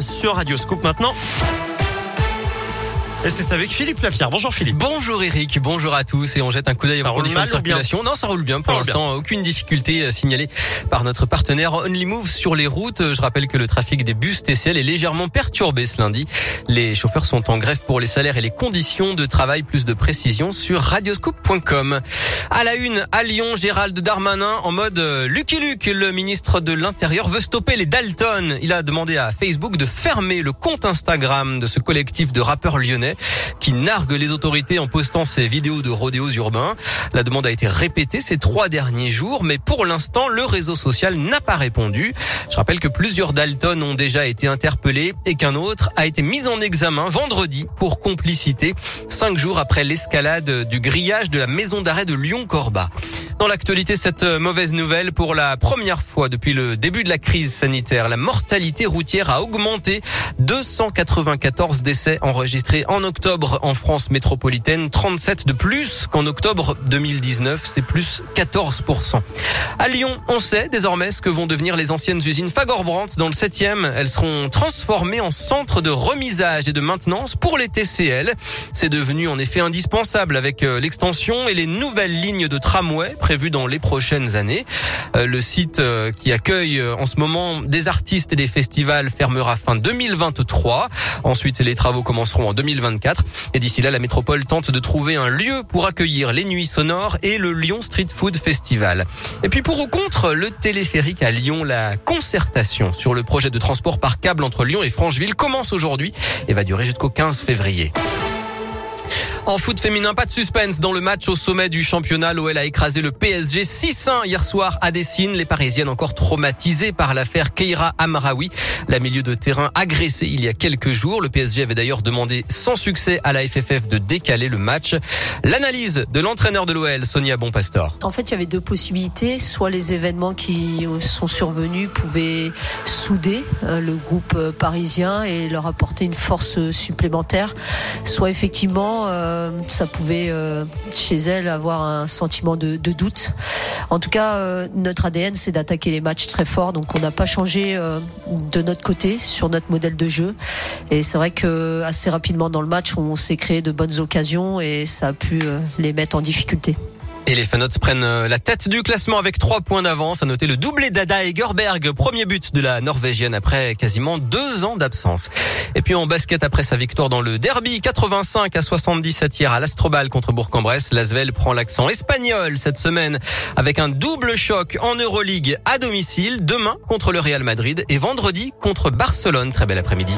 sur Radio Scoop maintenant. Et c'est avec Philippe Lapierre. Bonjour Philippe. Bonjour Eric, bonjour à tous et on jette un coup d'œil aux conditions de circulation. Non, ça roule bien pour l'instant. Aucune difficulté euh, signalée par notre partenaire OnlyMove sur les routes. Je rappelle que le trafic des bus TCL est légèrement perturbé ce lundi. Les chauffeurs sont en grève pour les salaires et les conditions de travail. Plus de précisions sur radioscoop.com. À la une, à Lyon, Gérald Darmanin en mode euh, Lucky Luke. Le ministre de l'Intérieur veut stopper les Dalton. Il a demandé à Facebook de fermer le compte Instagram de ce collectif de rappeurs lyonnais qui nargue les autorités en postant ses vidéos de rodéos urbains. La demande a été répétée ces trois derniers jours, mais pour l'instant, le réseau social n'a pas répondu. Je rappelle que plusieurs Dalton ont déjà été interpellés et qu'un autre a été mis en examen vendredi pour complicité, cinq jours après l'escalade du grillage de la maison d'arrêt de Lyon-Corba. Dans l'actualité, cette mauvaise nouvelle, pour la première fois depuis le début de la crise sanitaire, la mortalité routière a augmenté. 294 décès enregistrés en octobre en France métropolitaine, 37 de plus qu'en octobre 2019, c'est plus 14%. À Lyon, on sait désormais ce que vont devenir les anciennes usines Fagor-Brandt dans le 7e. Elles seront transformées en centre de remisage et de maintenance pour les TCL. C'est devenu en effet indispensable avec euh, l'extension et les nouvelles lignes de tramway prévues dans les prochaines années. Euh, le site euh, qui accueille en ce moment des artistes et des festivals fermera fin 2023. Ensuite, les travaux commenceront en 2024. Et d'ici là, la métropole tente de trouver un lieu pour accueillir les nuits sonores et le Lyon Street Food Festival. Et puis pour ou contre le téléphérique à Lyon, la concertation sur le projet de transport par câble entre Lyon et Francheville commence aujourd'hui et va durer jusqu'au 15 février. En foot féminin, pas de suspense dans le match au sommet du championnat. L'OL a écrasé le PSG 6-1 hier soir à Dessine. Les Parisiennes encore traumatisées par l'affaire Keira Amraoui, la milieu de terrain agressée il y a quelques jours. Le PSG avait d'ailleurs demandé sans succès à la FFF de décaler le match. L'analyse de l'entraîneur de l'OL, Sonia Bonpastor. En fait, il y avait deux possibilités. Soit les événements qui sont survenus pouvaient souder euh, le groupe euh, parisien et leur apporter une force supplémentaire. Soit effectivement, euh, euh, ça pouvait euh, chez elle avoir un sentiment de, doute. En tout cas, euh, notre ADN, c'est d'attaquer les matchs très fort. Donc, on n'a pas changé de notre côté sur notre modèle de jeu. Et c'est vrai que assez rapidement dans le match, on s'est créé de bonnes occasions et ça a pu les mettre en difficulté. Et les Fanots prennent euh, la tête du classement avec trois points d'avance. À noter le doublé d'Ada et Gerberg, premier but de la Norvégienne après quasiment deux ans d'absence. Et puis en basket après sa victoire dans le derby 85 à 77 hier à l'Astrobal contre Bourg-en-Bresse, Lasvel prend l'accent espagnol cette semaine avec un double choc en Euroleague à domicile demain contre le Real Madrid et vendredi contre Barcelone. Très bel après-midi.